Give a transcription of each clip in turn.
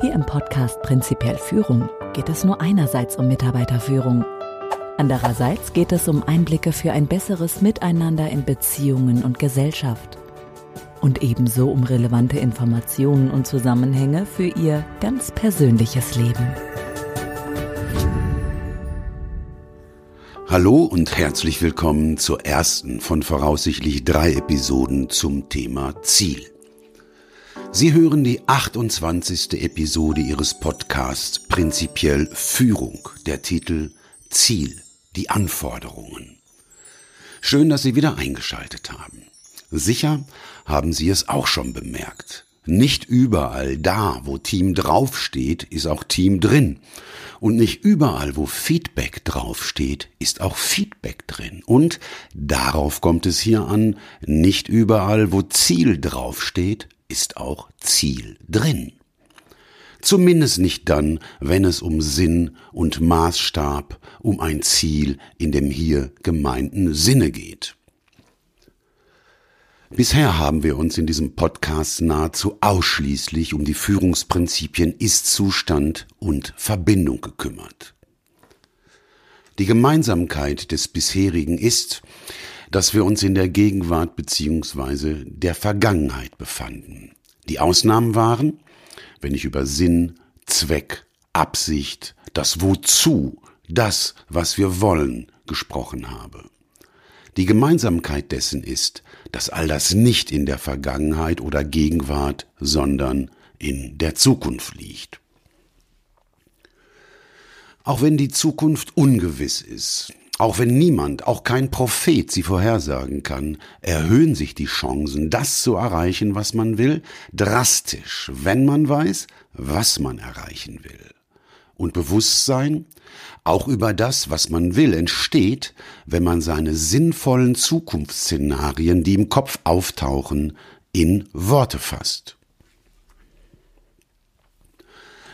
Hier im Podcast Prinzipiell Führung geht es nur einerseits um Mitarbeiterführung. Andererseits geht es um Einblicke für ein besseres Miteinander in Beziehungen und Gesellschaft. Und ebenso um relevante Informationen und Zusammenhänge für Ihr ganz persönliches Leben. Hallo und herzlich willkommen zur ersten von voraussichtlich drei Episoden zum Thema Ziel. Sie hören die 28. Episode Ihres Podcasts Prinzipiell Führung, der Titel Ziel, die Anforderungen. Schön, dass Sie wieder eingeschaltet haben. Sicher haben Sie es auch schon bemerkt. Nicht überall da, wo Team draufsteht, ist auch Team drin. Und nicht überall, wo Feedback draufsteht, ist auch Feedback drin. Und darauf kommt es hier an, nicht überall, wo Ziel draufsteht, ist auch Ziel drin. Zumindest nicht dann, wenn es um Sinn und Maßstab, um ein Ziel in dem hier gemeinten Sinne geht. Bisher haben wir uns in diesem Podcast nahezu ausschließlich um die Führungsprinzipien Ist-Zustand und Verbindung gekümmert. Die Gemeinsamkeit des bisherigen ist, dass wir uns in der Gegenwart beziehungsweise der Vergangenheit befanden. Die Ausnahmen waren, wenn ich über Sinn, Zweck, Absicht, das Wozu, das, was wir wollen, gesprochen habe. Die Gemeinsamkeit dessen ist, dass all das nicht in der Vergangenheit oder Gegenwart, sondern in der Zukunft liegt. Auch wenn die Zukunft ungewiss ist, auch wenn niemand, auch kein Prophet sie vorhersagen kann, erhöhen sich die Chancen, das zu erreichen, was man will, drastisch, wenn man weiß, was man erreichen will. Und Bewusstsein, auch über das, was man will, entsteht, wenn man seine sinnvollen Zukunftsszenarien, die im Kopf auftauchen, in Worte fasst.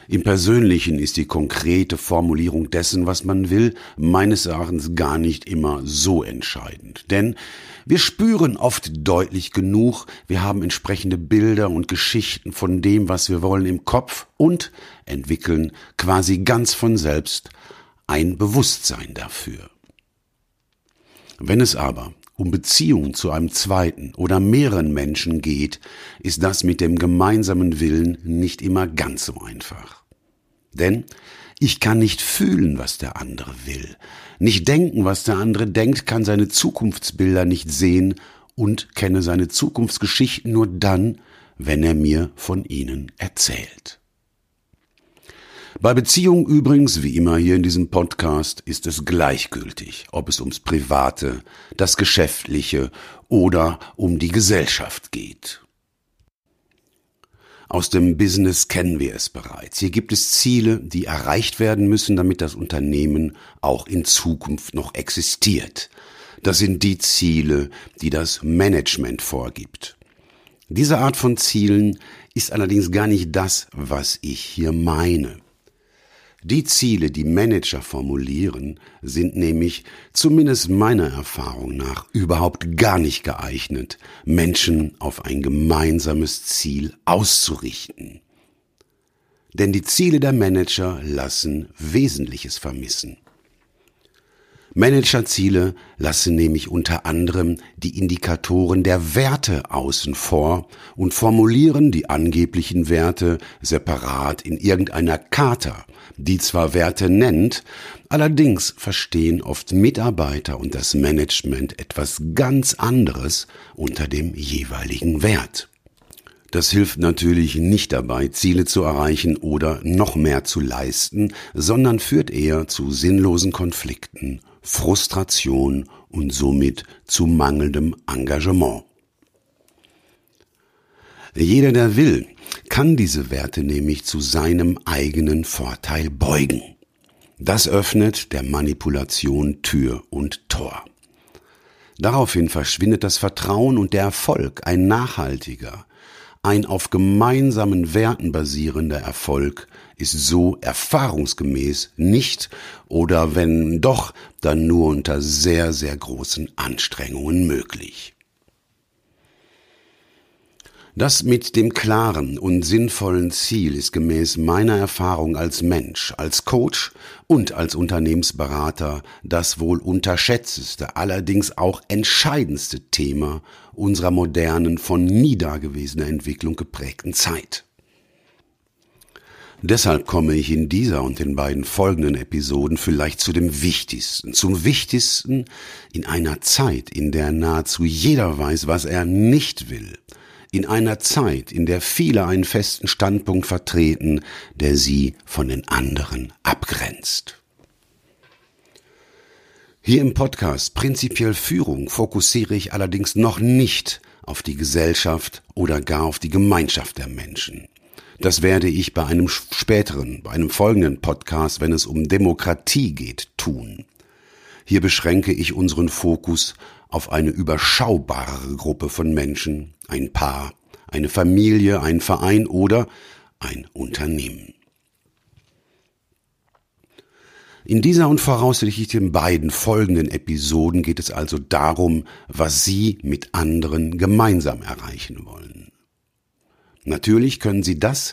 Im Persönlichen ist die konkrete Formulierung dessen, was man will, meines Erachtens gar nicht immer so entscheidend. Denn wir spüren oft deutlich genug, wir haben entsprechende Bilder und Geschichten von dem, was wir wollen im Kopf und entwickeln quasi ganz von selbst ein Bewusstsein dafür. Wenn es aber um Beziehungen zu einem zweiten oder mehreren Menschen geht, ist das mit dem gemeinsamen Willen nicht immer ganz so einfach. Denn ich kann nicht fühlen, was der andere will, nicht denken, was der andere denkt, kann seine Zukunftsbilder nicht sehen und kenne seine Zukunftsgeschichten nur dann, wenn er mir von ihnen erzählt. Bei Beziehungen übrigens, wie immer hier in diesem Podcast, ist es gleichgültig, ob es ums Private, das Geschäftliche oder um die Gesellschaft geht. Aus dem Business kennen wir es bereits. Hier gibt es Ziele, die erreicht werden müssen, damit das Unternehmen auch in Zukunft noch existiert. Das sind die Ziele, die das Management vorgibt. Diese Art von Zielen ist allerdings gar nicht das, was ich hier meine. Die Ziele, die Manager formulieren, sind nämlich, zumindest meiner Erfahrung nach, überhaupt gar nicht geeignet, Menschen auf ein gemeinsames Ziel auszurichten. Denn die Ziele der Manager lassen Wesentliches vermissen. Managerziele lassen nämlich unter anderem die Indikatoren der Werte außen vor und formulieren die angeblichen Werte separat in irgendeiner Charta, die zwar Werte nennt, allerdings verstehen oft Mitarbeiter und das Management etwas ganz anderes unter dem jeweiligen Wert. Das hilft natürlich nicht dabei, Ziele zu erreichen oder noch mehr zu leisten, sondern führt eher zu sinnlosen Konflikten Frustration und somit zu mangelndem Engagement. Jeder, der will, kann diese Werte nämlich zu seinem eigenen Vorteil beugen. Das öffnet der Manipulation Tür und Tor. Daraufhin verschwindet das Vertrauen und der Erfolg, ein nachhaltiger, ein auf gemeinsamen Werten basierender Erfolg ist so erfahrungsgemäß nicht oder wenn doch, dann nur unter sehr, sehr großen Anstrengungen möglich. Das mit dem klaren und sinnvollen Ziel ist gemäß meiner Erfahrung als Mensch, als Coach und als Unternehmensberater das wohl unterschätzteste, allerdings auch entscheidendste Thema unserer modernen, von nie dagewesener Entwicklung geprägten Zeit. Deshalb komme ich in dieser und den beiden folgenden Episoden vielleicht zu dem Wichtigsten, zum Wichtigsten in einer Zeit, in der nahezu jeder weiß, was er nicht will, in einer Zeit, in der viele einen festen Standpunkt vertreten, der sie von den anderen abgrenzt. Hier im Podcast Prinzipiell Führung fokussiere ich allerdings noch nicht auf die Gesellschaft oder gar auf die Gemeinschaft der Menschen. Das werde ich bei einem späteren, bei einem folgenden Podcast, wenn es um Demokratie geht, tun. Hier beschränke ich unseren Fokus auf eine überschaubare Gruppe von Menschen, ein Paar, eine Familie, ein Verein oder ein Unternehmen. In dieser und voraussichtlich den beiden folgenden Episoden geht es also darum, was Sie mit anderen gemeinsam erreichen wollen. Natürlich können Sie das,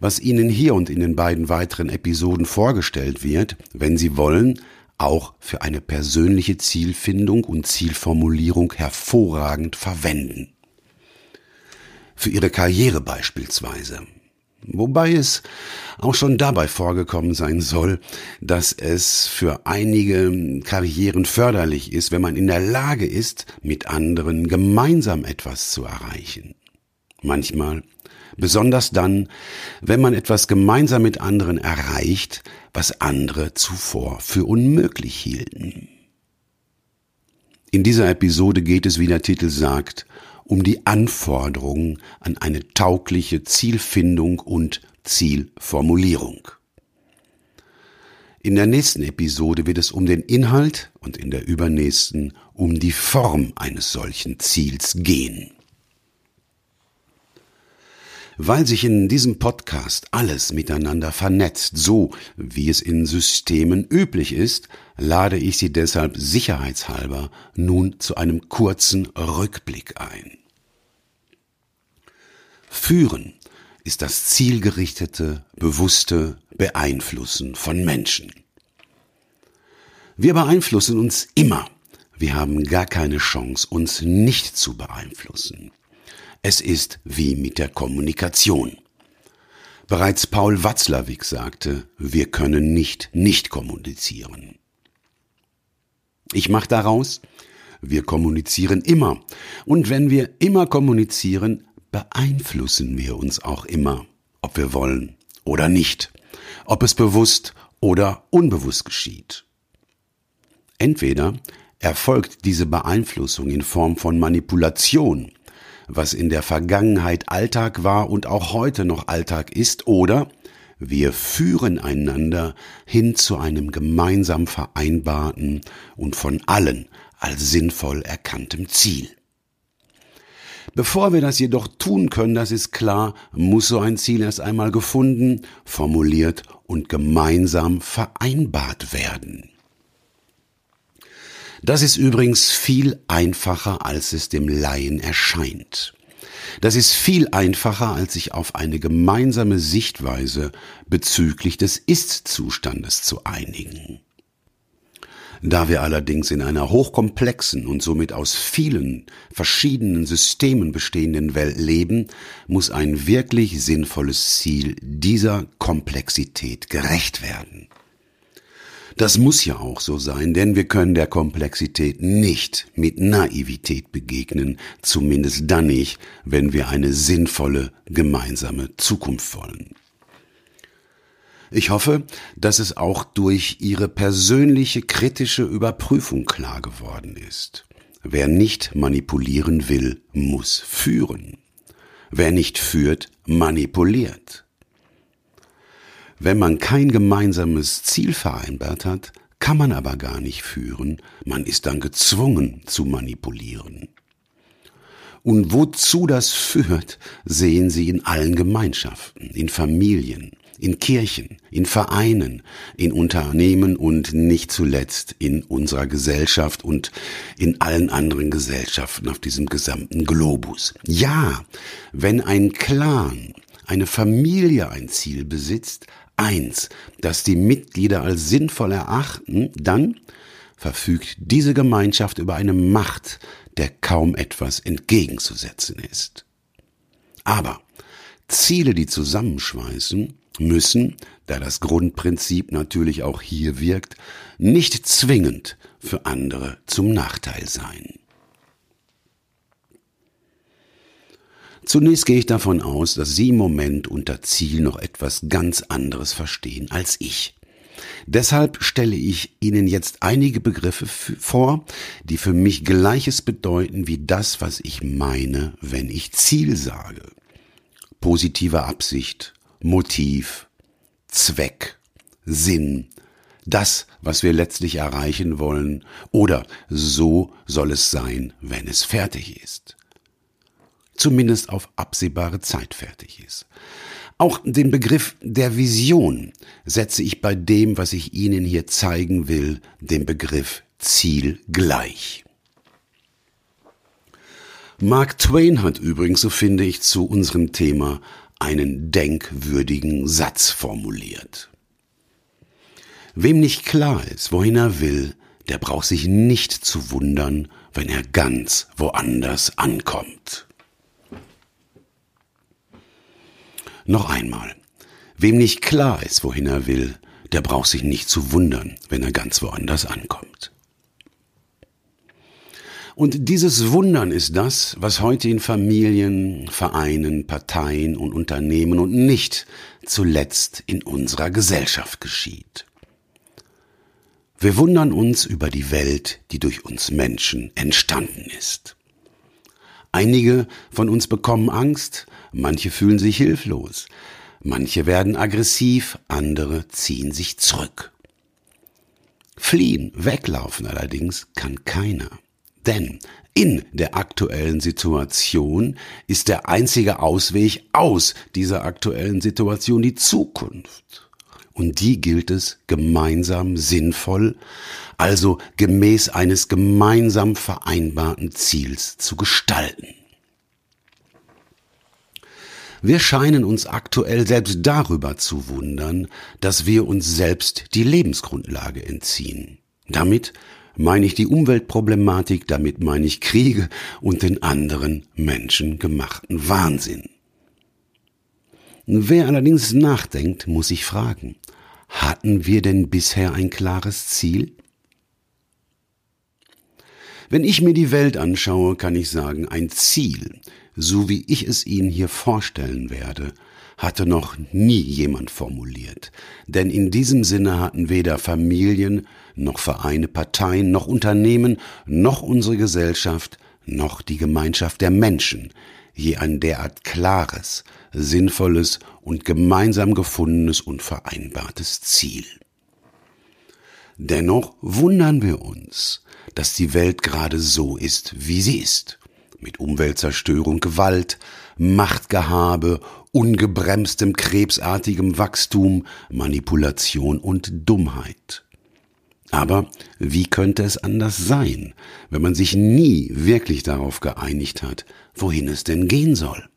was Ihnen hier und in den beiden weiteren Episoden vorgestellt wird, wenn Sie wollen, auch für eine persönliche Zielfindung und Zielformulierung hervorragend verwenden. Für Ihre Karriere beispielsweise. Wobei es auch schon dabei vorgekommen sein soll, dass es für einige Karrieren förderlich ist, wenn man in der Lage ist, mit anderen gemeinsam etwas zu erreichen. Manchmal, besonders dann, wenn man etwas gemeinsam mit anderen erreicht, was andere zuvor für unmöglich hielten. In dieser Episode geht es, wie der Titel sagt, um die Anforderungen an eine taugliche Zielfindung und Zielformulierung. In der nächsten Episode wird es um den Inhalt und in der übernächsten um die Form eines solchen Ziels gehen. Weil sich in diesem Podcast alles miteinander vernetzt, so wie es in Systemen üblich ist, lade ich Sie deshalb sicherheitshalber nun zu einem kurzen Rückblick ein. Führen ist das zielgerichtete, bewusste Beeinflussen von Menschen. Wir beeinflussen uns immer. Wir haben gar keine Chance, uns nicht zu beeinflussen. Es ist wie mit der Kommunikation. Bereits Paul Watzlawick sagte, wir können nicht nicht kommunizieren. Ich mache daraus, wir kommunizieren immer. Und wenn wir immer kommunizieren, beeinflussen wir uns auch immer, ob wir wollen oder nicht, ob es bewusst oder unbewusst geschieht. Entweder erfolgt diese Beeinflussung in Form von Manipulation was in der Vergangenheit Alltag war und auch heute noch Alltag ist, oder wir führen einander hin zu einem gemeinsam vereinbarten und von allen als sinnvoll erkanntem Ziel. Bevor wir das jedoch tun können, das ist klar, muss so ein Ziel erst einmal gefunden, formuliert und gemeinsam vereinbart werden. Das ist übrigens viel einfacher, als es dem Laien erscheint. Das ist viel einfacher, als sich auf eine gemeinsame Sichtweise bezüglich des Ist-Zustandes zu einigen. Da wir allerdings in einer hochkomplexen und somit aus vielen verschiedenen Systemen bestehenden Welt leben, muss ein wirklich sinnvolles Ziel dieser Komplexität gerecht werden. Das muss ja auch so sein, denn wir können der Komplexität nicht mit Naivität begegnen, zumindest dann nicht, wenn wir eine sinnvolle gemeinsame Zukunft wollen. Ich hoffe, dass es auch durch Ihre persönliche kritische Überprüfung klar geworden ist. Wer nicht manipulieren will, muss führen. Wer nicht führt, manipuliert. Wenn man kein gemeinsames Ziel vereinbart hat, kann man aber gar nicht führen, man ist dann gezwungen zu manipulieren. Und wozu das führt, sehen Sie in allen Gemeinschaften, in Familien, in Kirchen, in Vereinen, in Unternehmen und nicht zuletzt in unserer Gesellschaft und in allen anderen Gesellschaften auf diesem gesamten Globus. Ja, wenn ein Clan, eine Familie ein Ziel besitzt, eins, das die Mitglieder als sinnvoll erachten, dann verfügt diese Gemeinschaft über eine Macht, der kaum etwas entgegenzusetzen ist. Aber Ziele, die zusammenschweißen, müssen, da das Grundprinzip natürlich auch hier wirkt, nicht zwingend für andere zum Nachteil sein. Zunächst gehe ich davon aus, dass Sie im Moment unter Ziel noch etwas ganz anderes verstehen als ich. Deshalb stelle ich Ihnen jetzt einige Begriffe vor, die für mich Gleiches bedeuten wie das, was ich meine, wenn ich Ziel sage. Positive Absicht, Motiv, Zweck, Sinn, das, was wir letztlich erreichen wollen, oder so soll es sein, wenn es fertig ist. Zumindest auf absehbare Zeit fertig ist. Auch den Begriff der Vision setze ich bei dem, was ich Ihnen hier zeigen will, dem Begriff Ziel gleich. Mark Twain hat übrigens, so finde ich, zu unserem Thema einen denkwürdigen Satz formuliert. Wem nicht klar ist, wohin er will, der braucht sich nicht zu wundern, wenn er ganz woanders ankommt. Noch einmal. Wem nicht klar ist, wohin er will, der braucht sich nicht zu wundern, wenn er ganz woanders ankommt. Und dieses Wundern ist das, was heute in Familien, Vereinen, Parteien und Unternehmen und nicht zuletzt in unserer Gesellschaft geschieht. Wir wundern uns über die Welt, die durch uns Menschen entstanden ist. Einige von uns bekommen Angst, manche fühlen sich hilflos, manche werden aggressiv, andere ziehen sich zurück. Fliehen, weglaufen allerdings kann keiner. Denn in der aktuellen Situation ist der einzige Ausweg aus dieser aktuellen Situation die Zukunft. Und die gilt es gemeinsam sinnvoll, also gemäß eines gemeinsam vereinbarten Ziels zu gestalten. Wir scheinen uns aktuell selbst darüber zu wundern, dass wir uns selbst die Lebensgrundlage entziehen. Damit meine ich die Umweltproblematik, damit meine ich Kriege und den anderen menschengemachten Wahnsinn. Wer allerdings nachdenkt, muss sich fragen, hatten wir denn bisher ein klares Ziel? Wenn ich mir die Welt anschaue, kann ich sagen, ein Ziel, so wie ich es Ihnen hier vorstellen werde, hatte noch nie jemand formuliert. Denn in diesem Sinne hatten weder Familien, noch Vereine, Parteien, noch Unternehmen, noch unsere Gesellschaft, noch die Gemeinschaft der Menschen je ein derart klares, sinnvolles und gemeinsam gefundenes und vereinbartes Ziel. Dennoch wundern wir uns, dass die Welt gerade so ist, wie sie ist, mit Umweltzerstörung, Gewalt, Machtgehabe, ungebremstem krebsartigem Wachstum, Manipulation und Dummheit. Aber wie könnte es anders sein, wenn man sich nie wirklich darauf geeinigt hat, wohin es denn gehen soll?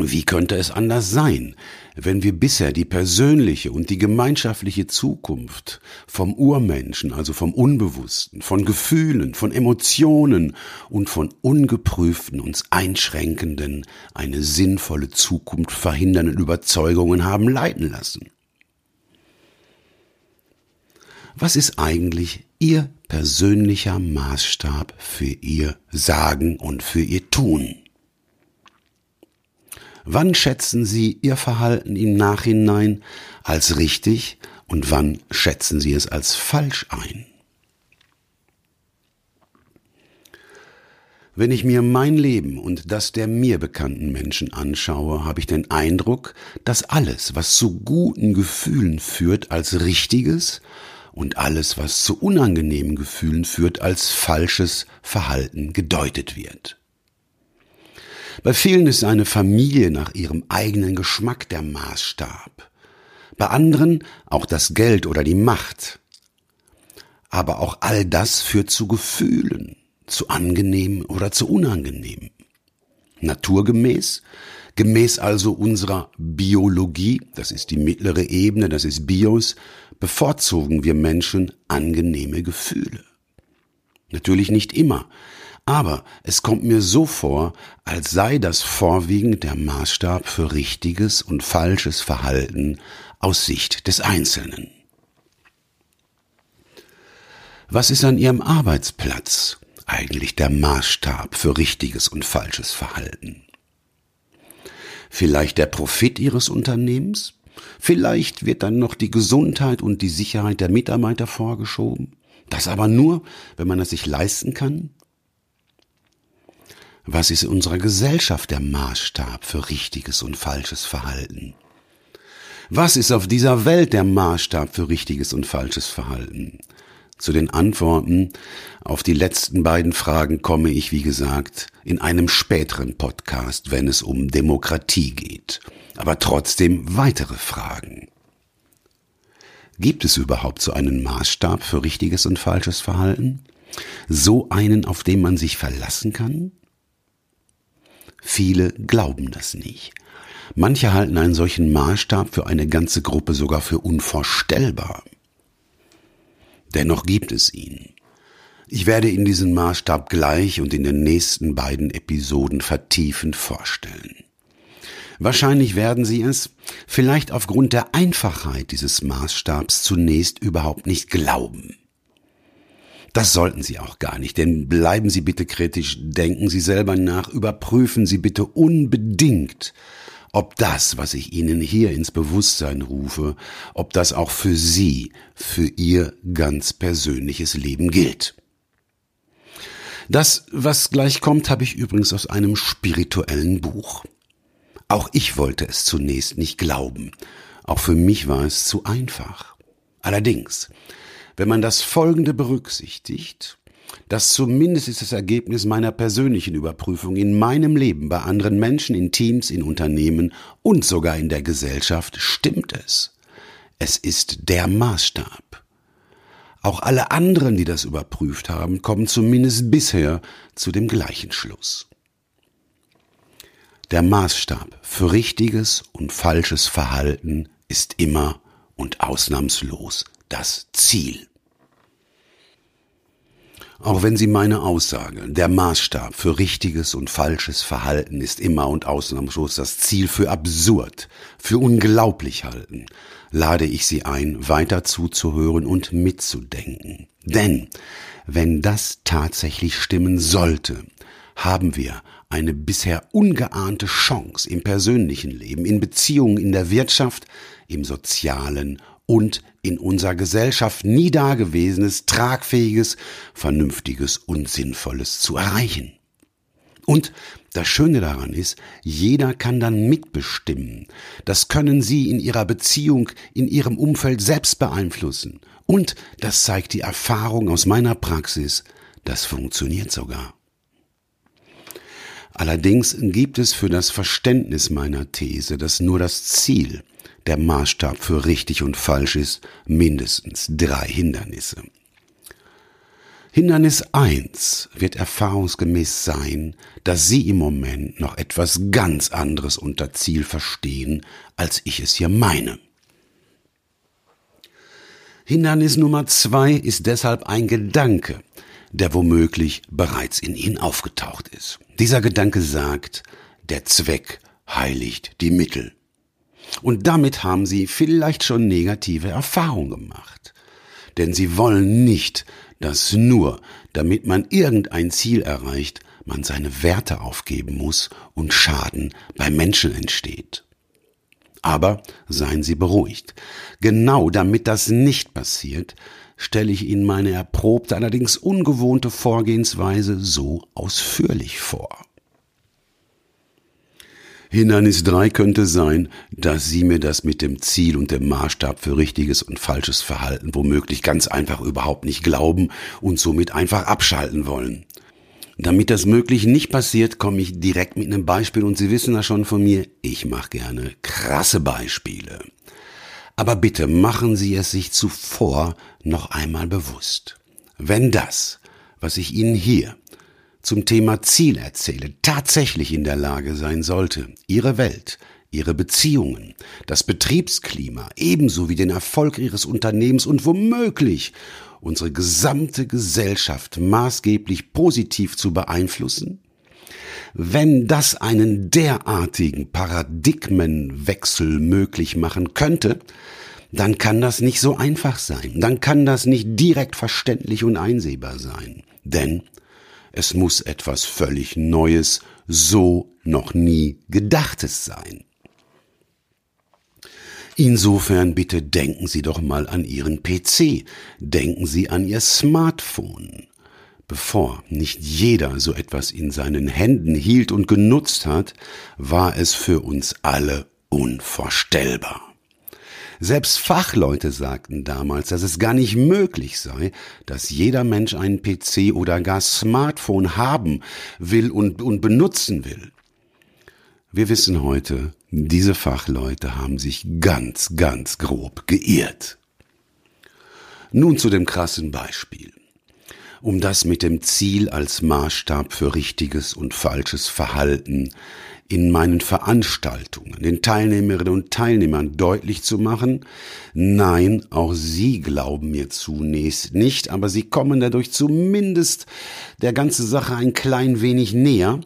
Wie könnte es anders sein, wenn wir bisher die persönliche und die gemeinschaftliche Zukunft vom Urmenschen, also vom Unbewussten, von Gefühlen, von Emotionen und von ungeprüften, uns einschränkenden, eine sinnvolle Zukunft verhindernden Überzeugungen haben leiten lassen? Was ist eigentlich Ihr persönlicher Maßstab für Ihr Sagen und für Ihr Tun? Wann schätzen Sie Ihr Verhalten im Nachhinein als richtig und wann schätzen Sie es als falsch ein? Wenn ich mir mein Leben und das der mir bekannten Menschen anschaue, habe ich den Eindruck, dass alles, was zu guten Gefühlen führt, als richtiges und alles, was zu unangenehmen Gefühlen führt, als falsches Verhalten gedeutet wird. Bei vielen ist eine Familie nach ihrem eigenen Geschmack der Maßstab. Bei anderen auch das Geld oder die Macht. Aber auch all das führt zu Gefühlen, zu angenehm oder zu unangenehm. Naturgemäß, gemäß also unserer Biologie, das ist die mittlere Ebene, das ist Bios, bevorzugen wir Menschen angenehme Gefühle. Natürlich nicht immer, aber es kommt mir so vor, als sei das vorwiegend der Maßstab für richtiges und falsches Verhalten aus Sicht des Einzelnen. Was ist an Ihrem Arbeitsplatz eigentlich der Maßstab für richtiges und falsches Verhalten? Vielleicht der Profit Ihres Unternehmens? Vielleicht wird dann noch die Gesundheit und die Sicherheit der Mitarbeiter vorgeschoben? Das aber nur, wenn man es sich leisten kann? Was ist in unserer Gesellschaft der Maßstab für richtiges und falsches Verhalten? Was ist auf dieser Welt der Maßstab für richtiges und falsches Verhalten? Zu den Antworten auf die letzten beiden Fragen komme ich, wie gesagt, in einem späteren Podcast, wenn es um Demokratie geht. Aber trotzdem weitere Fragen. Gibt es überhaupt so einen Maßstab für richtiges und falsches Verhalten? So einen, auf den man sich verlassen kann? Viele glauben das nicht. Manche halten einen solchen Maßstab für eine ganze Gruppe sogar für unvorstellbar. Dennoch gibt es ihn. Ich werde Ihnen diesen Maßstab gleich und in den nächsten beiden Episoden vertiefend vorstellen. Wahrscheinlich werden Sie es, vielleicht aufgrund der Einfachheit dieses Maßstabs, zunächst überhaupt nicht glauben. Das sollten Sie auch gar nicht, denn bleiben Sie bitte kritisch, denken Sie selber nach, überprüfen Sie bitte unbedingt, ob das, was ich Ihnen hier ins Bewusstsein rufe, ob das auch für Sie, für Ihr ganz persönliches Leben gilt. Das, was gleich kommt, habe ich übrigens aus einem spirituellen Buch. Auch ich wollte es zunächst nicht glauben. Auch für mich war es zu einfach. Allerdings, wenn man das Folgende berücksichtigt, das zumindest ist das Ergebnis meiner persönlichen Überprüfung in meinem Leben, bei anderen Menschen, in Teams, in Unternehmen und sogar in der Gesellschaft, stimmt es. Es ist der Maßstab. Auch alle anderen, die das überprüft haben, kommen zumindest bisher zu dem gleichen Schluss. Der Maßstab für richtiges und falsches Verhalten ist immer und ausnahmslos das Ziel. Auch wenn Sie meine Aussage, der Maßstab für richtiges und falsches Verhalten ist immer und ausnahmslos das Ziel für absurd, für unglaublich halten, lade ich Sie ein, weiter zuzuhören und mitzudenken. Denn wenn das tatsächlich stimmen sollte, haben wir eine bisher ungeahnte Chance im persönlichen Leben, in Beziehungen, in der Wirtschaft, im sozialen und in unserer Gesellschaft nie dagewesenes, tragfähiges, vernünftiges und sinnvolles zu erreichen. Und das Schöne daran ist, jeder kann dann mitbestimmen. Das können Sie in Ihrer Beziehung, in Ihrem Umfeld selbst beeinflussen. Und, das zeigt die Erfahrung aus meiner Praxis, das funktioniert sogar. Allerdings gibt es für das Verständnis meiner These, dass nur das Ziel der Maßstab für richtig und falsch ist, mindestens drei Hindernisse. Hindernis eins wird erfahrungsgemäß sein, dass Sie im Moment noch etwas ganz anderes unter Ziel verstehen, als ich es hier meine. Hindernis Nummer zwei ist deshalb ein Gedanke, der womöglich bereits in Ihnen aufgetaucht ist. Dieser Gedanke sagt, der Zweck heiligt die Mittel. Und damit haben Sie vielleicht schon negative Erfahrungen gemacht. Denn Sie wollen nicht, dass nur, damit man irgendein Ziel erreicht, man seine Werte aufgeben muss und Schaden bei Menschen entsteht. Aber seien Sie beruhigt. Genau damit das nicht passiert, stelle ich Ihnen meine erprobte, allerdings ungewohnte Vorgehensweise so ausführlich vor. Hindernis drei könnte sein, dass Sie mir das mit dem Ziel und dem Maßstab für richtiges und falsches Verhalten womöglich ganz einfach überhaupt nicht glauben und somit einfach abschalten wollen. Damit das möglich nicht passiert, komme ich direkt mit einem Beispiel und Sie wissen das schon von mir, ich mache gerne krasse Beispiele. Aber bitte machen Sie es sich zuvor noch einmal bewusst. Wenn das, was ich Ihnen hier zum Thema Ziel erzähle, tatsächlich in der Lage sein sollte, Ihre Welt, Ihre Beziehungen, das Betriebsklima ebenso wie den Erfolg Ihres Unternehmens und womöglich unsere gesamte Gesellschaft maßgeblich positiv zu beeinflussen? Wenn das einen derartigen Paradigmenwechsel möglich machen könnte, dann kann das nicht so einfach sein, dann kann das nicht direkt verständlich und einsehbar sein, denn es muss etwas völlig Neues, so noch nie Gedachtes sein. Insofern bitte denken Sie doch mal an Ihren PC, denken Sie an Ihr Smartphone. Bevor nicht jeder so etwas in seinen Händen hielt und genutzt hat, war es für uns alle unvorstellbar. Selbst Fachleute sagten damals, dass es gar nicht möglich sei, dass jeder Mensch einen PC oder gar Smartphone haben will und, und benutzen will. Wir wissen heute, diese Fachleute haben sich ganz, ganz grob geirrt. Nun zu dem krassen Beispiel. Um das mit dem Ziel als Maßstab für richtiges und falsches Verhalten in meinen Veranstaltungen den Teilnehmerinnen und Teilnehmern deutlich zu machen, nein, auch sie glauben mir zunächst nicht, aber sie kommen dadurch zumindest der ganzen Sache ein klein wenig näher,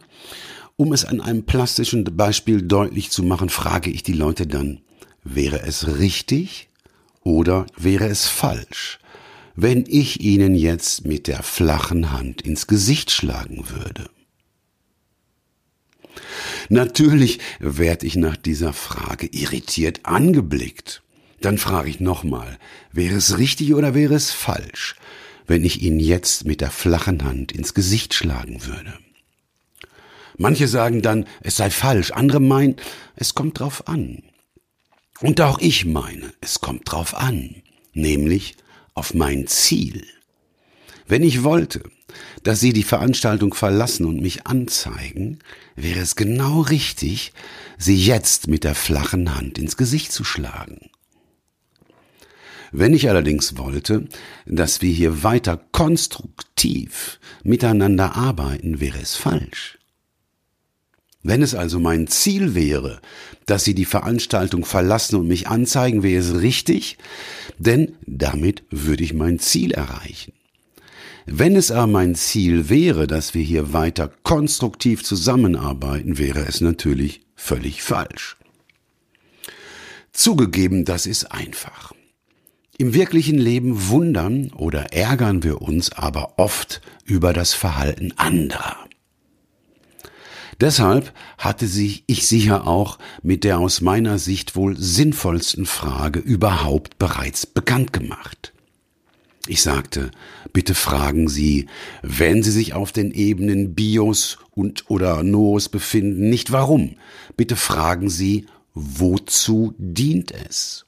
um es an einem plastischen Beispiel deutlich zu machen, frage ich die Leute dann, wäre es richtig oder wäre es falsch, wenn ich Ihnen jetzt mit der flachen Hand ins Gesicht schlagen würde? Natürlich werde ich nach dieser Frage irritiert angeblickt. Dann frage ich nochmal, wäre es richtig oder wäre es falsch, wenn ich Ihnen jetzt mit der flachen Hand ins Gesicht schlagen würde? Manche sagen dann, es sei falsch, andere meinen, es kommt drauf an. Und auch ich meine, es kommt drauf an, nämlich auf mein Ziel. Wenn ich wollte, dass Sie die Veranstaltung verlassen und mich anzeigen, wäre es genau richtig, Sie jetzt mit der flachen Hand ins Gesicht zu schlagen. Wenn ich allerdings wollte, dass wir hier weiter konstruktiv miteinander arbeiten, wäre es falsch. Wenn es also mein Ziel wäre, dass Sie die Veranstaltung verlassen und mich anzeigen, wäre es richtig, denn damit würde ich mein Ziel erreichen. Wenn es aber mein Ziel wäre, dass wir hier weiter konstruktiv zusammenarbeiten, wäre es natürlich völlig falsch. Zugegeben, das ist einfach. Im wirklichen Leben wundern oder ärgern wir uns aber oft über das Verhalten anderer. Deshalb hatte sich ich sicher auch mit der aus meiner Sicht wohl sinnvollsten Frage überhaupt bereits bekannt gemacht. Ich sagte, bitte fragen Sie, wenn Sie sich auf den Ebenen Bios und oder Noos befinden, nicht warum. Bitte fragen Sie, wozu dient es?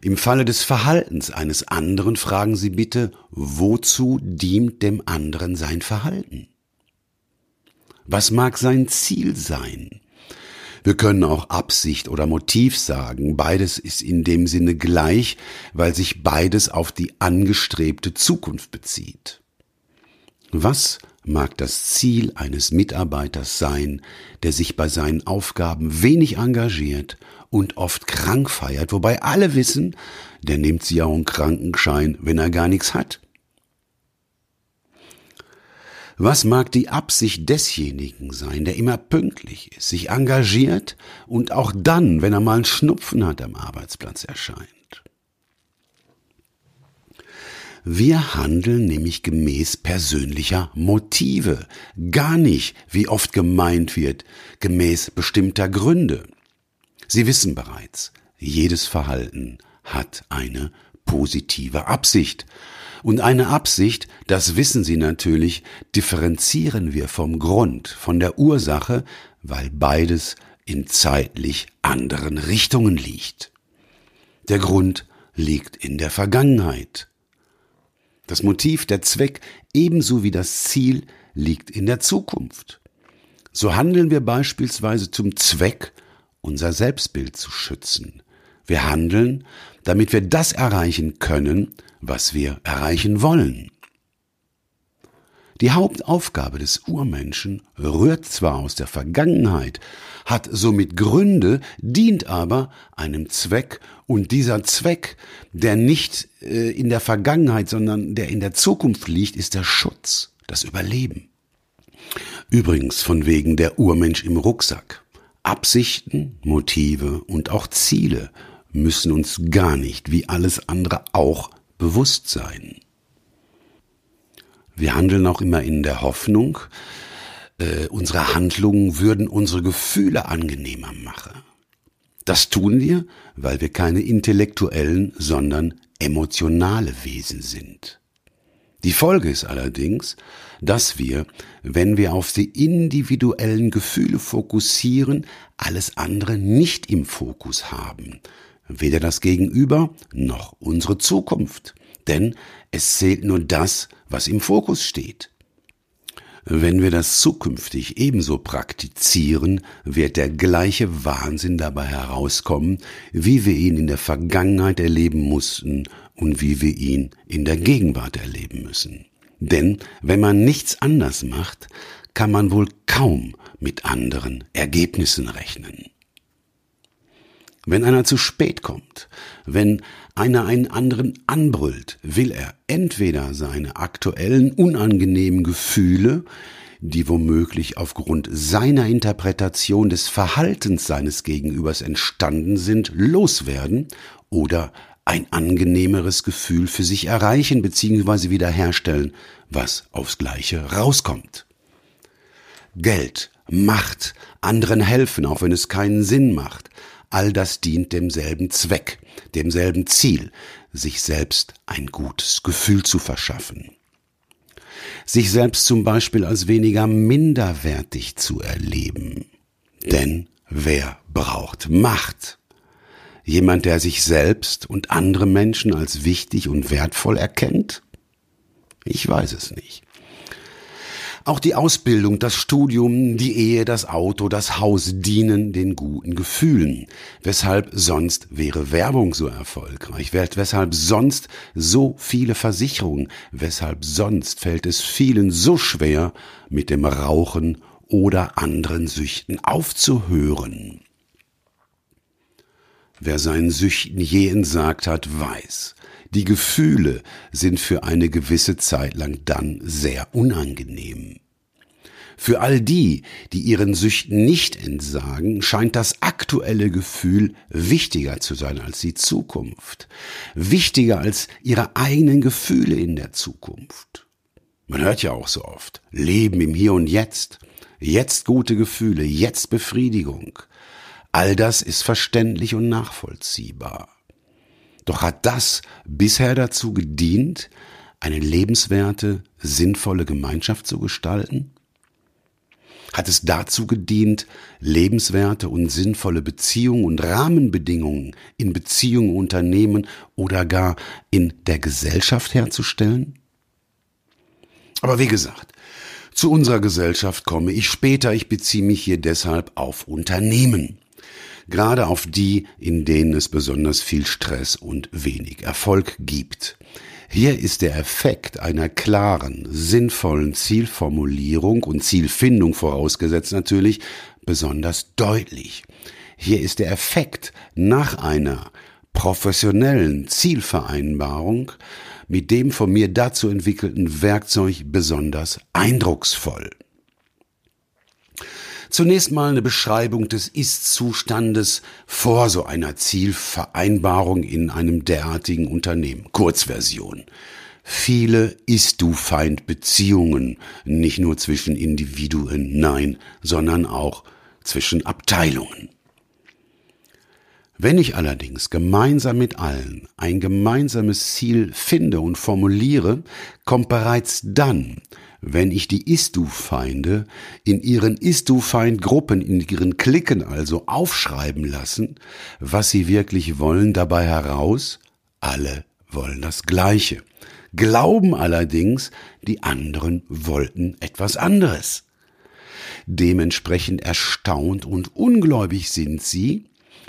Im Falle des Verhaltens eines anderen fragen Sie bitte, wozu dient dem anderen sein Verhalten? Was mag sein Ziel sein? Wir können auch Absicht oder Motiv sagen. Beides ist in dem Sinne gleich, weil sich beides auf die angestrebte Zukunft bezieht. Was mag das Ziel eines Mitarbeiters sein, der sich bei seinen Aufgaben wenig engagiert und oft krank feiert, wobei alle wissen, der nimmt sich auch einen Krankenschein, wenn er gar nichts hat? Was mag die Absicht desjenigen sein, der immer pünktlich ist, sich engagiert und auch dann, wenn er mal einen Schnupfen hat, am Arbeitsplatz erscheint? Wir handeln nämlich gemäß persönlicher Motive, gar nicht, wie oft gemeint wird, gemäß bestimmter Gründe. Sie wissen bereits, jedes Verhalten hat eine positive Absicht. Und eine Absicht, das wissen Sie natürlich, differenzieren wir vom Grund, von der Ursache, weil beides in zeitlich anderen Richtungen liegt. Der Grund liegt in der Vergangenheit. Das Motiv, der Zweck ebenso wie das Ziel liegt in der Zukunft. So handeln wir beispielsweise zum Zweck, unser Selbstbild zu schützen. Wir handeln, damit wir das erreichen können, was wir erreichen wollen. Die Hauptaufgabe des Urmenschen rührt zwar aus der Vergangenheit, hat somit Gründe, dient aber einem Zweck, und dieser Zweck, der nicht äh, in der Vergangenheit, sondern der in der Zukunft liegt, ist der Schutz, das Überleben. Übrigens von wegen der Urmensch im Rucksack. Absichten, Motive und auch Ziele müssen uns gar nicht, wie alles andere auch, bewusst sein. Wir handeln auch immer in der Hoffnung, äh, unsere Handlungen würden unsere Gefühle angenehmer machen. Das tun wir, weil wir keine intellektuellen, sondern emotionale Wesen sind. Die Folge ist allerdings, dass wir, wenn wir auf die individuellen Gefühle fokussieren, alles andere nicht im Fokus haben. Weder das Gegenüber noch unsere Zukunft. Denn es zählt nur das, was im Fokus steht. Wenn wir das zukünftig ebenso praktizieren, wird der gleiche Wahnsinn dabei herauskommen, wie wir ihn in der Vergangenheit erleben mussten und wie wir ihn in der Gegenwart erleben müssen. Denn wenn man nichts anders macht, kann man wohl kaum mit anderen Ergebnissen rechnen. Wenn einer zu spät kommt, wenn einer einen anderen anbrüllt, will er entweder seine aktuellen unangenehmen Gefühle, die womöglich aufgrund seiner Interpretation des Verhaltens seines Gegenübers entstanden sind, loswerden oder ein angenehmeres Gefühl für sich erreichen bzw. wiederherstellen, was aufs Gleiche rauskommt. Geld, Macht, anderen helfen, auch wenn es keinen Sinn macht, All das dient demselben Zweck, demselben Ziel, sich selbst ein gutes Gefühl zu verschaffen. Sich selbst zum Beispiel als weniger minderwertig zu erleben. Denn wer braucht Macht? Jemand, der sich selbst und andere Menschen als wichtig und wertvoll erkennt? Ich weiß es nicht. Auch die Ausbildung, das Studium, die Ehe, das Auto, das Haus dienen den guten Gefühlen. Weshalb sonst wäre Werbung so erfolgreich? Weshalb sonst so viele Versicherungen? Weshalb sonst fällt es vielen so schwer, mit dem Rauchen oder anderen Süchten aufzuhören? Wer seinen Süchten je entsagt hat, weiß, die Gefühle sind für eine gewisse Zeit lang dann sehr unangenehm. Für all die, die ihren Süchten nicht entsagen, scheint das aktuelle Gefühl wichtiger zu sein als die Zukunft, wichtiger als ihre eigenen Gefühle in der Zukunft. Man hört ja auch so oft, Leben im Hier und Jetzt, jetzt gute Gefühle, jetzt Befriedigung. All das ist verständlich und nachvollziehbar. Doch hat das bisher dazu gedient, eine lebenswerte, sinnvolle Gemeinschaft zu gestalten? Hat es dazu gedient, lebenswerte und sinnvolle Beziehungen und Rahmenbedingungen in Beziehungen, Unternehmen oder gar in der Gesellschaft herzustellen? Aber wie gesagt, zu unserer Gesellschaft komme ich später, ich beziehe mich hier deshalb auf Unternehmen gerade auf die, in denen es besonders viel Stress und wenig Erfolg gibt. Hier ist der Effekt einer klaren, sinnvollen Zielformulierung und Zielfindung vorausgesetzt natürlich besonders deutlich. Hier ist der Effekt nach einer professionellen Zielvereinbarung mit dem von mir dazu entwickelten Werkzeug besonders eindrucksvoll. Zunächst mal eine Beschreibung des Ist-Zustandes vor so einer Zielvereinbarung in einem derartigen Unternehmen. Kurzversion. Viele Ist-Du-Feind-Beziehungen, nicht nur zwischen Individuen, nein, sondern auch zwischen Abteilungen. Wenn ich allerdings gemeinsam mit allen ein gemeinsames Ziel finde und formuliere, kommt bereits dann wenn ich die Istu-Feinde in ihren Istu-Feind-Gruppen, in ihren Klicken also aufschreiben lassen, was sie wirklich wollen, dabei heraus, alle wollen das Gleiche. glauben allerdings, die anderen wollten etwas anderes. Dementsprechend erstaunt und ungläubig sind sie,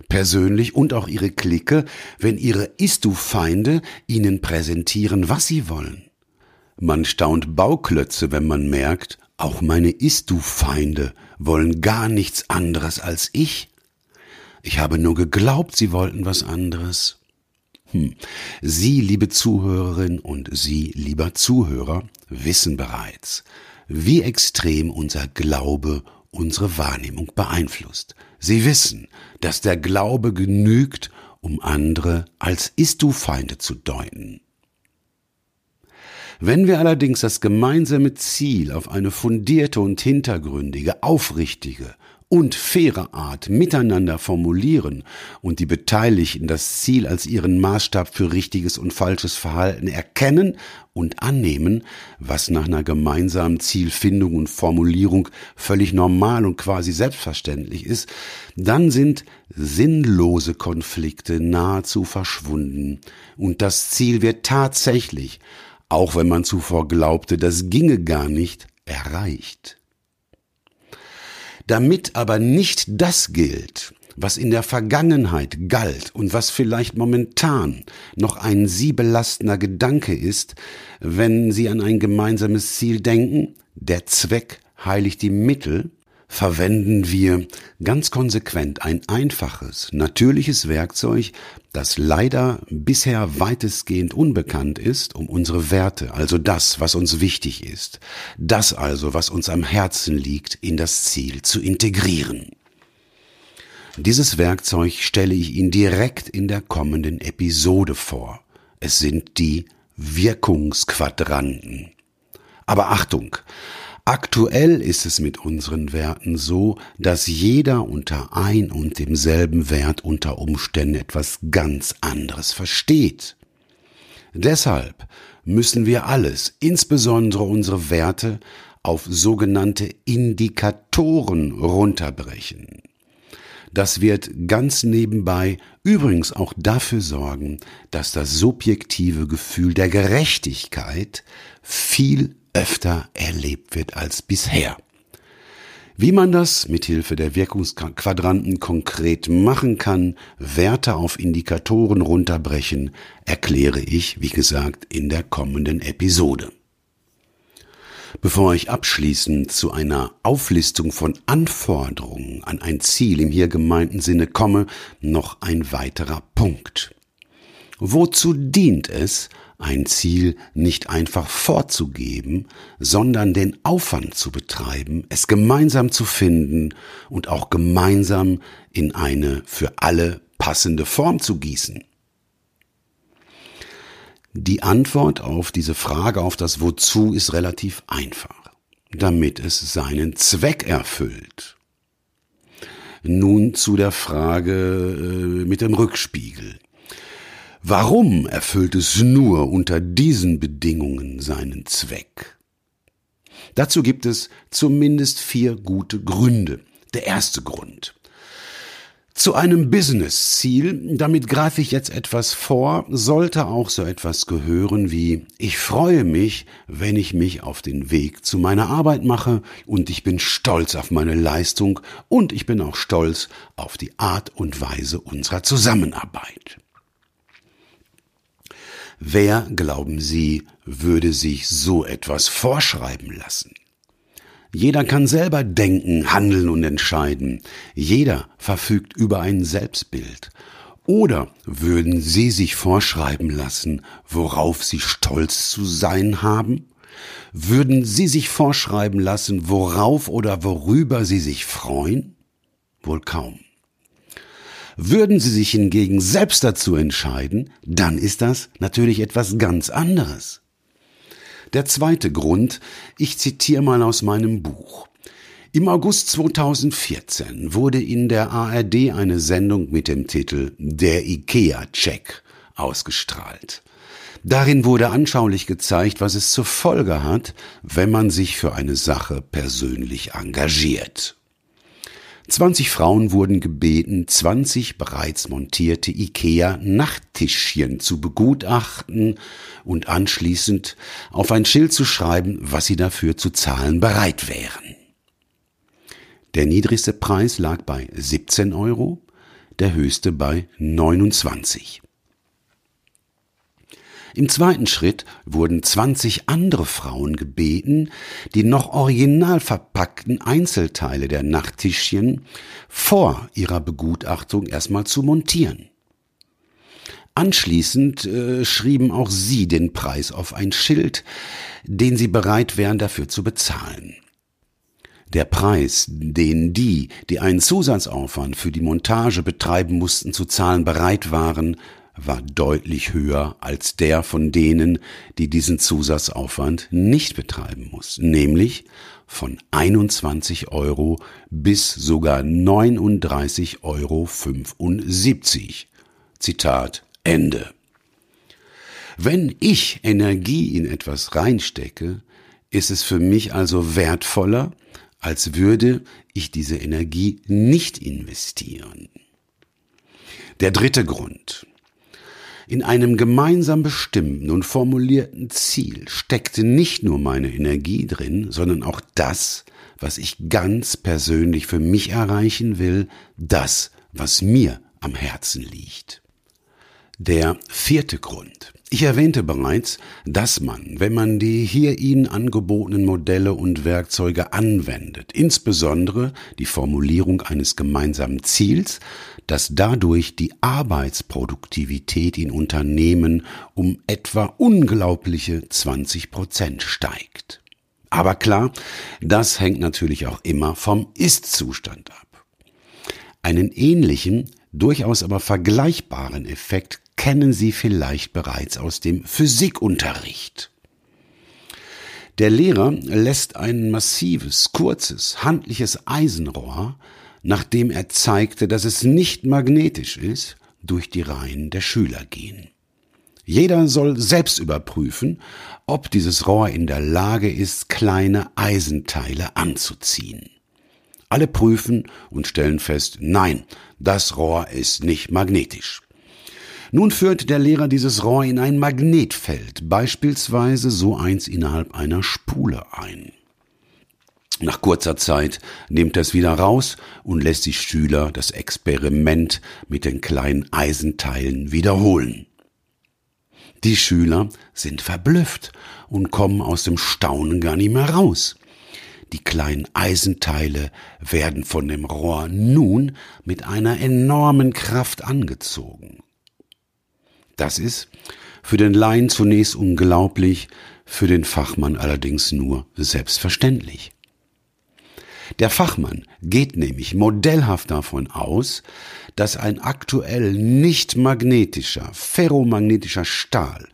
persönlich und auch ihre Clique, wenn ihre Istu-Feinde ihnen präsentieren, was sie wollen. Man staunt Bauklötze, wenn man merkt, auch meine Istu-Feinde wollen gar nichts anderes als ich. Ich habe nur geglaubt, sie wollten was anderes. Hm. Sie, liebe Zuhörerin und Sie, lieber Zuhörer, wissen bereits, wie extrem unser Glaube unsere Wahrnehmung beeinflusst. Sie wissen, dass der Glaube genügt, um andere als Ist-du-Feinde zu deuten. Wenn wir allerdings das gemeinsame Ziel auf eine fundierte und hintergründige, aufrichtige und faire Art miteinander formulieren und die Beteiligten das Ziel als ihren Maßstab für richtiges und falsches Verhalten erkennen und annehmen, was nach einer gemeinsamen Zielfindung und Formulierung völlig normal und quasi selbstverständlich ist, dann sind sinnlose Konflikte nahezu verschwunden und das Ziel wird tatsächlich, auch wenn man zuvor glaubte, das ginge gar nicht, erreicht. Damit aber nicht das gilt, was in der Vergangenheit galt und was vielleicht momentan noch ein sie belastender Gedanke ist, wenn Sie an ein gemeinsames Ziel denken, der Zweck heiligt die Mittel, verwenden wir ganz konsequent ein einfaches, natürliches Werkzeug, das leider bisher weitestgehend unbekannt ist, um unsere Werte, also das, was uns wichtig ist, das also, was uns am Herzen liegt, in das Ziel zu integrieren. Dieses Werkzeug stelle ich Ihnen direkt in der kommenden Episode vor. Es sind die Wirkungsquadranten. Aber Achtung, Aktuell ist es mit unseren Werten so, dass jeder unter ein und demselben Wert unter Umständen etwas ganz anderes versteht. Deshalb müssen wir alles, insbesondere unsere Werte, auf sogenannte Indikatoren runterbrechen. Das wird ganz nebenbei übrigens auch dafür sorgen, dass das subjektive Gefühl der Gerechtigkeit viel öfter erlebt wird als bisher. Wie man das mit Hilfe der Wirkungsquadranten konkret machen kann, Werte auf Indikatoren runterbrechen, erkläre ich, wie gesagt, in der kommenden Episode. Bevor ich abschließend zu einer Auflistung von Anforderungen an ein Ziel im hier gemeinten Sinne komme, noch ein weiterer Punkt. Wozu dient es, ein Ziel nicht einfach vorzugeben, sondern den Aufwand zu betreiben, es gemeinsam zu finden und auch gemeinsam in eine für alle passende Form zu gießen? Die Antwort auf diese Frage, auf das Wozu, ist relativ einfach, damit es seinen Zweck erfüllt. Nun zu der Frage äh, mit dem Rückspiegel. Warum erfüllt es nur unter diesen Bedingungen seinen Zweck? Dazu gibt es zumindest vier gute Gründe. Der erste Grund. Zu einem Business-Ziel, damit greife ich jetzt etwas vor, sollte auch so etwas gehören wie ich freue mich, wenn ich mich auf den Weg zu meiner Arbeit mache und ich bin stolz auf meine Leistung und ich bin auch stolz auf die Art und Weise unserer Zusammenarbeit. Wer, glauben Sie, würde sich so etwas vorschreiben lassen? Jeder kann selber denken, handeln und entscheiden. Jeder verfügt über ein Selbstbild. Oder würden Sie sich vorschreiben lassen, worauf Sie stolz zu sein haben? Würden Sie sich vorschreiben lassen, worauf oder worüber Sie sich freuen? Wohl kaum. Würden Sie sich hingegen selbst dazu entscheiden, dann ist das natürlich etwas ganz anderes. Der zweite Grund, ich zitiere mal aus meinem Buch. Im August 2014 wurde in der ARD eine Sendung mit dem Titel Der IKEA-Check ausgestrahlt. Darin wurde anschaulich gezeigt, was es zur Folge hat, wenn man sich für eine Sache persönlich engagiert. 20 Frauen wurden gebeten, 20 bereits montierte IKEA-Nachttischchen zu begutachten und anschließend auf ein Schild zu schreiben, was sie dafür zu zahlen bereit wären. Der niedrigste Preis lag bei 17 Euro, der höchste bei 29. Im zweiten Schritt wurden 20 andere Frauen gebeten, die noch original verpackten Einzelteile der Nachttischchen vor ihrer Begutachtung erstmal zu montieren. Anschließend äh, schrieben auch sie den Preis auf ein Schild, den sie bereit wären dafür zu bezahlen. Der Preis, den die, die einen Zusatzaufwand für die Montage betreiben mussten, zu zahlen bereit waren, war deutlich höher als der von denen, die diesen Zusatzaufwand nicht betreiben mussten, nämlich von 21 Euro bis sogar 39,75 Euro. Zitat Ende. Wenn ich Energie in etwas reinstecke, ist es für mich also wertvoller, als würde ich diese Energie nicht investieren. Der dritte Grund. In einem gemeinsam bestimmten und formulierten Ziel steckte nicht nur meine Energie drin, sondern auch das, was ich ganz persönlich für mich erreichen will, das, was mir am Herzen liegt. Der vierte Grund. Ich erwähnte bereits, dass man, wenn man die hier Ihnen angebotenen Modelle und Werkzeuge anwendet, insbesondere die Formulierung eines gemeinsamen Ziels, dass dadurch die Arbeitsproduktivität in Unternehmen um etwa unglaubliche 20 Prozent steigt. Aber klar, das hängt natürlich auch immer vom Ist-Zustand ab. Einen ähnlichen, durchaus aber vergleichbaren Effekt kennen Sie vielleicht bereits aus dem Physikunterricht. Der Lehrer lässt ein massives, kurzes, handliches Eisenrohr nachdem er zeigte, dass es nicht magnetisch ist, durch die Reihen der Schüler gehen. Jeder soll selbst überprüfen, ob dieses Rohr in der Lage ist, kleine Eisenteile anzuziehen. Alle prüfen und stellen fest, nein, das Rohr ist nicht magnetisch. Nun führt der Lehrer dieses Rohr in ein Magnetfeld, beispielsweise so eins innerhalb einer Spule ein. Nach kurzer Zeit nimmt er es wieder raus und lässt die Schüler das Experiment mit den kleinen Eisenteilen wiederholen. Die Schüler sind verblüfft und kommen aus dem Staunen gar nicht mehr raus. Die kleinen Eisenteile werden von dem Rohr nun mit einer enormen Kraft angezogen. Das ist für den Laien zunächst unglaublich, für den Fachmann allerdings nur selbstverständlich. Der Fachmann geht nämlich modellhaft davon aus, dass ein aktuell nicht magnetischer, ferromagnetischer Stahl,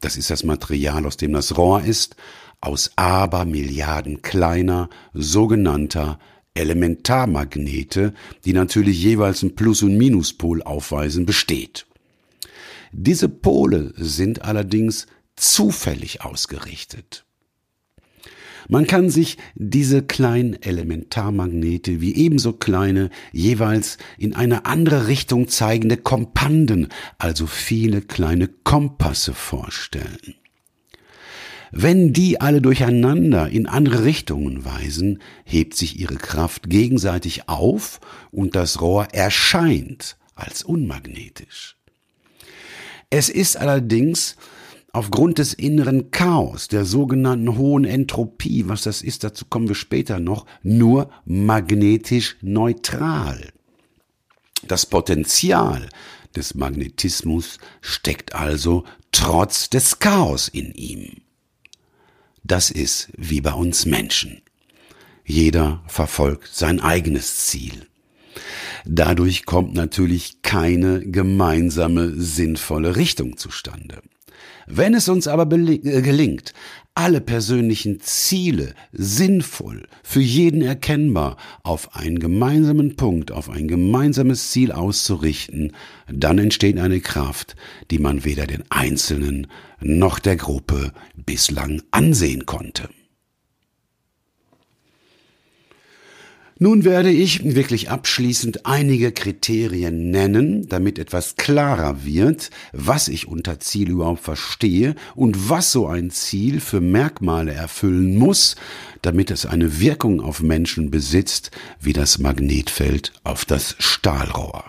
das ist das Material, aus dem das Rohr ist, aus Abermilliarden kleiner, sogenannter Elementarmagnete, die natürlich jeweils einen Plus- und Minuspol aufweisen, besteht. Diese Pole sind allerdings zufällig ausgerichtet. Man kann sich diese kleinen Elementarmagnete wie ebenso kleine, jeweils in eine andere Richtung zeigende Kompanden, also viele kleine Kompasse vorstellen. Wenn die alle durcheinander in andere Richtungen weisen, hebt sich ihre Kraft gegenseitig auf und das Rohr erscheint als unmagnetisch. Es ist allerdings aufgrund des inneren Chaos, der sogenannten hohen Entropie, was das ist, dazu kommen wir später noch, nur magnetisch neutral. Das Potenzial des Magnetismus steckt also trotz des Chaos in ihm. Das ist wie bei uns Menschen. Jeder verfolgt sein eigenes Ziel. Dadurch kommt natürlich keine gemeinsame sinnvolle Richtung zustande. Wenn es uns aber äh, gelingt, alle persönlichen Ziele sinnvoll, für jeden erkennbar, auf einen gemeinsamen Punkt, auf ein gemeinsames Ziel auszurichten, dann entsteht eine Kraft, die man weder den Einzelnen noch der Gruppe bislang ansehen konnte. Nun werde ich wirklich abschließend einige Kriterien nennen, damit etwas klarer wird, was ich unter Ziel überhaupt verstehe und was so ein Ziel für Merkmale erfüllen muss, damit es eine Wirkung auf Menschen besitzt, wie das Magnetfeld auf das Stahlrohr.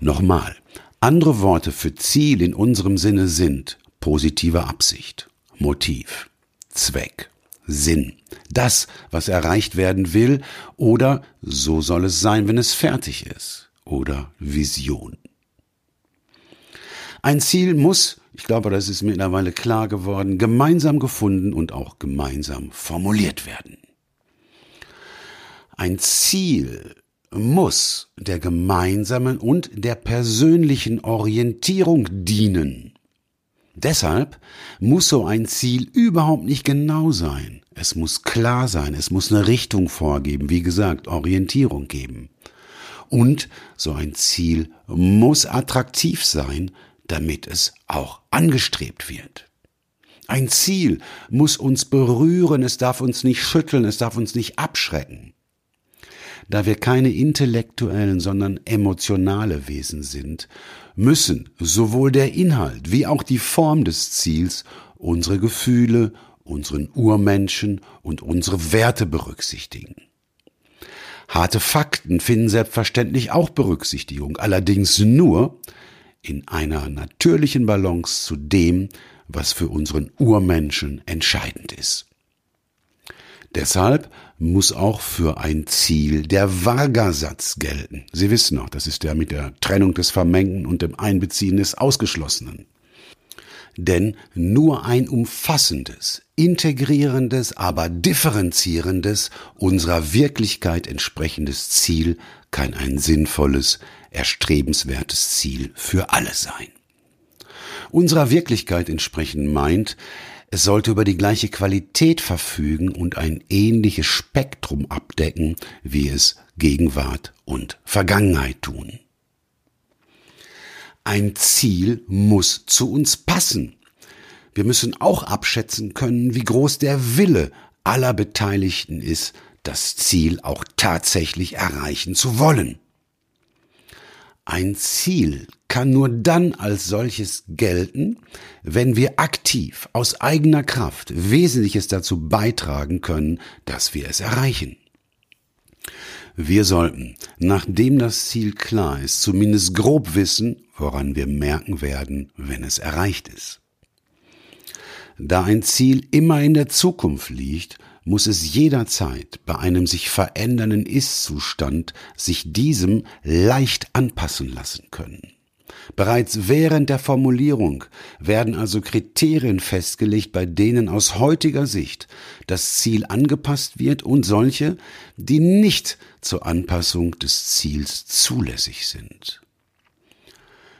Nochmal, andere Worte für Ziel in unserem Sinne sind positive Absicht, Motiv, Zweck, Sinn, das, was erreicht werden will, oder so soll es sein, wenn es fertig ist, oder Vision. Ein Ziel muss, ich glaube, das ist mittlerweile klar geworden, gemeinsam gefunden und auch gemeinsam formuliert werden. Ein Ziel muss der gemeinsamen und der persönlichen Orientierung dienen. Deshalb muss so ein Ziel überhaupt nicht genau sein. Es muss klar sein, es muss eine Richtung vorgeben, wie gesagt, Orientierung geben. Und so ein Ziel muss attraktiv sein, damit es auch angestrebt wird. Ein Ziel muss uns berühren, es darf uns nicht schütteln, es darf uns nicht abschrecken. Da wir keine intellektuellen, sondern emotionale Wesen sind, müssen sowohl der Inhalt wie auch die Form des Ziels unsere Gefühle, unseren Urmenschen und unsere Werte berücksichtigen. Harte Fakten finden selbstverständlich auch Berücksichtigung, allerdings nur in einer natürlichen Balance zu dem, was für unseren Urmenschen entscheidend ist. Deshalb muss auch für ein Ziel der Vargasatz gelten. Sie wissen noch, das ist der mit der Trennung des Vermengten und dem Einbeziehen des Ausgeschlossenen. Denn nur ein umfassendes, integrierendes, aber differenzierendes, unserer Wirklichkeit entsprechendes Ziel kann ein sinnvolles, erstrebenswertes Ziel für alle sein. Unserer Wirklichkeit entsprechend meint, es sollte über die gleiche Qualität verfügen und ein ähnliches Spektrum abdecken, wie es Gegenwart und Vergangenheit tun. Ein Ziel muss zu uns passen. Wir müssen auch abschätzen können, wie groß der Wille aller Beteiligten ist, das Ziel auch tatsächlich erreichen zu wollen. Ein Ziel kann nur dann als solches gelten, wenn wir aktiv aus eigener Kraft Wesentliches dazu beitragen können, dass wir es erreichen. Wir sollten, nachdem das Ziel klar ist, zumindest grob wissen, woran wir merken werden, wenn es erreicht ist. Da ein Ziel immer in der Zukunft liegt, muss es jederzeit bei einem sich verändernden Ist-Zustand sich diesem leicht anpassen lassen können. Bereits während der Formulierung werden also Kriterien festgelegt, bei denen aus heutiger Sicht das Ziel angepasst wird und solche, die nicht zur Anpassung des Ziels zulässig sind.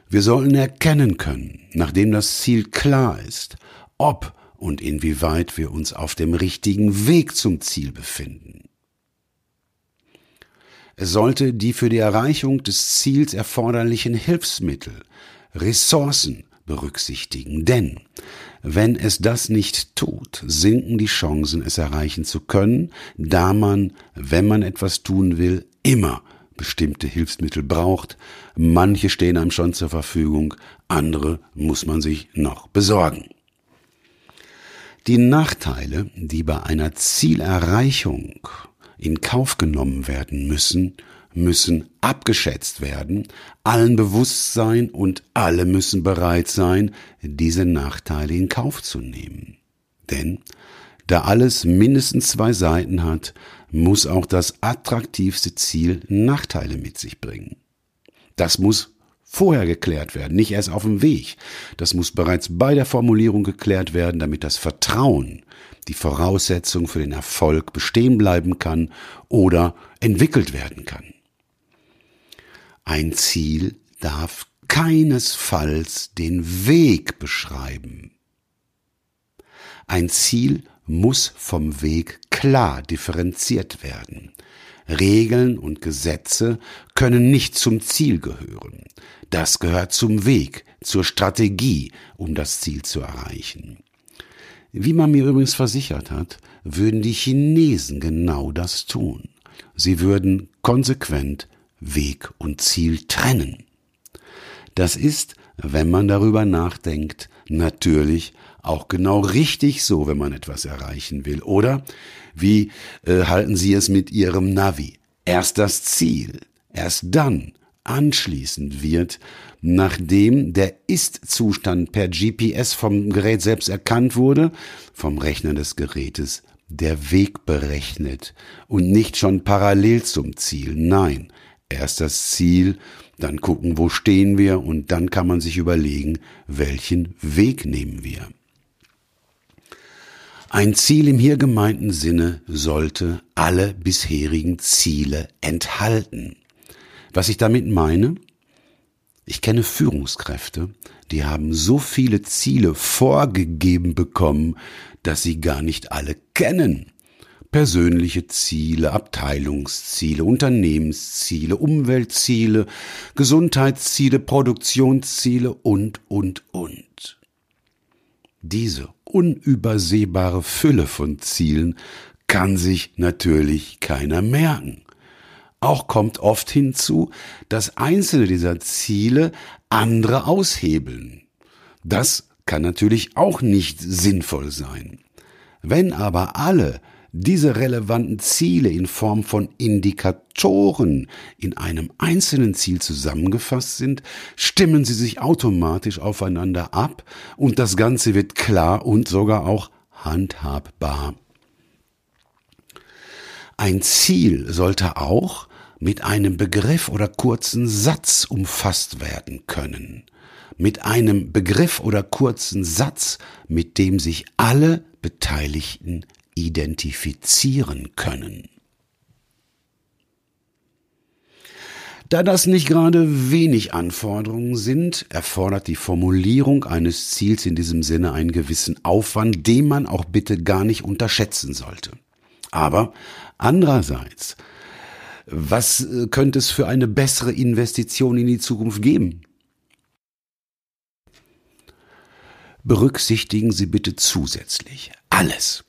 Wir sollen erkennen können, nachdem das Ziel klar ist, ob und inwieweit wir uns auf dem richtigen Weg zum Ziel befinden. Es sollte die für die Erreichung des Ziels erforderlichen Hilfsmittel, Ressourcen berücksichtigen, denn wenn es das nicht tut, sinken die Chancen, es erreichen zu können, da man, wenn man etwas tun will, immer bestimmte Hilfsmittel braucht. Manche stehen einem schon zur Verfügung, andere muss man sich noch besorgen. Die Nachteile, die bei einer Zielerreichung in Kauf genommen werden müssen, müssen abgeschätzt werden, allen bewusst sein und alle müssen bereit sein, diese Nachteile in Kauf zu nehmen. Denn da alles mindestens zwei Seiten hat, muss auch das attraktivste Ziel Nachteile mit sich bringen. Das muss vorher geklärt werden, nicht erst auf dem Weg. Das muss bereits bei der Formulierung geklärt werden, damit das Vertrauen, die Voraussetzung für den Erfolg bestehen bleiben kann oder entwickelt werden kann. Ein Ziel darf keinesfalls den Weg beschreiben. Ein Ziel muss vom Weg klar differenziert werden. Regeln und Gesetze können nicht zum Ziel gehören. Das gehört zum Weg, zur Strategie, um das Ziel zu erreichen. Wie man mir übrigens versichert hat, würden die Chinesen genau das tun. Sie würden konsequent Weg und Ziel trennen. Das ist, wenn man darüber nachdenkt, natürlich auch genau richtig so, wenn man etwas erreichen will. Oder wie äh, halten Sie es mit Ihrem Navi? Erst das Ziel, erst dann, anschließend wird, nachdem der Ist-Zustand per GPS vom Gerät selbst erkannt wurde, vom Rechner des Gerätes der Weg berechnet und nicht schon parallel zum Ziel. Nein, erst das Ziel, dann gucken, wo stehen wir und dann kann man sich überlegen, welchen Weg nehmen wir. Ein Ziel im hier gemeinten Sinne sollte alle bisherigen Ziele enthalten. Was ich damit meine? Ich kenne Führungskräfte, die haben so viele Ziele vorgegeben bekommen, dass sie gar nicht alle kennen. Persönliche Ziele, Abteilungsziele, Unternehmensziele, Umweltziele, Gesundheitsziele, Produktionsziele und, und, und. Diese unübersehbare Fülle von Zielen kann sich natürlich keiner merken. Auch kommt oft hinzu, dass einzelne dieser Ziele andere aushebeln. Das kann natürlich auch nicht sinnvoll sein. Wenn aber alle diese relevanten Ziele in Form von Indikatoren in einem einzelnen Ziel zusammengefasst sind, stimmen sie sich automatisch aufeinander ab und das Ganze wird klar und sogar auch handhabbar. Ein Ziel sollte auch mit einem Begriff oder kurzen Satz umfasst werden können. Mit einem Begriff oder kurzen Satz, mit dem sich alle Beteiligten identifizieren können. Da das nicht gerade wenig Anforderungen sind, erfordert die Formulierung eines Ziels in diesem Sinne einen gewissen Aufwand, den man auch bitte gar nicht unterschätzen sollte. Aber andererseits, was äh, könnte es für eine bessere Investition in die Zukunft geben? Berücksichtigen Sie bitte zusätzlich alles,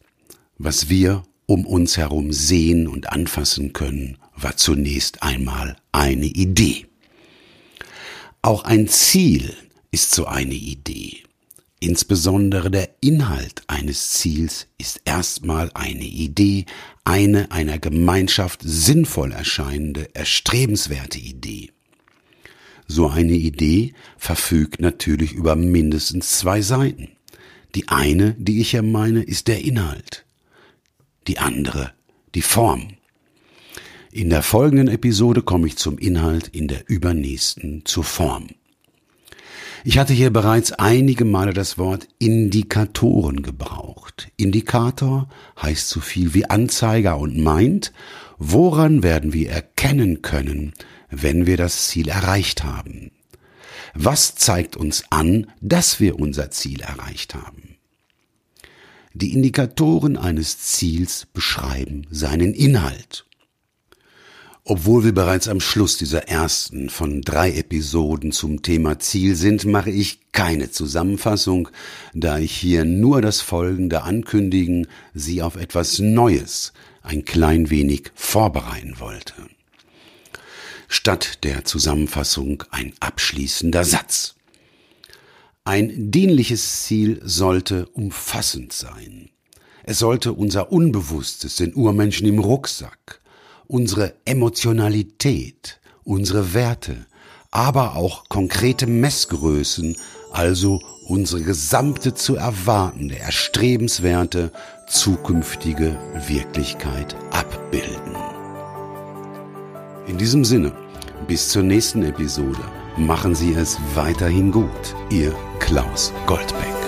was wir um uns herum sehen und anfassen können, war zunächst einmal eine Idee. Auch ein Ziel ist so eine Idee. Insbesondere der Inhalt eines Ziels ist erstmal eine Idee, eine einer Gemeinschaft sinnvoll erscheinende, erstrebenswerte Idee. So eine Idee verfügt natürlich über mindestens zwei Seiten. Die eine, die ich ja meine, ist der Inhalt. Die andere, die Form. In der folgenden Episode komme ich zum Inhalt, in der übernächsten zur Form. Ich hatte hier bereits einige Male das Wort Indikatoren gebraucht. Indikator heißt so viel wie Anzeiger und meint, woran werden wir erkennen können, wenn wir das Ziel erreicht haben. Was zeigt uns an, dass wir unser Ziel erreicht haben? Die Indikatoren eines Ziels beschreiben seinen Inhalt. Obwohl wir bereits am Schluss dieser ersten von drei Episoden zum Thema Ziel sind, mache ich keine Zusammenfassung, da ich hier nur das Folgende ankündigen, Sie auf etwas Neues ein klein wenig vorbereiten wollte statt der Zusammenfassung ein abschließender Satz. Ein dienliches Ziel sollte umfassend sein. Es sollte unser Unbewusstes, den Urmenschen im Rucksack, unsere Emotionalität, unsere Werte, aber auch konkrete Messgrößen, also unsere gesamte zu erwartende, erstrebenswerte, zukünftige Wirklichkeit abbilden. In diesem Sinne, bis zur nächsten Episode. Machen Sie es weiterhin gut. Ihr Klaus Goldbeck.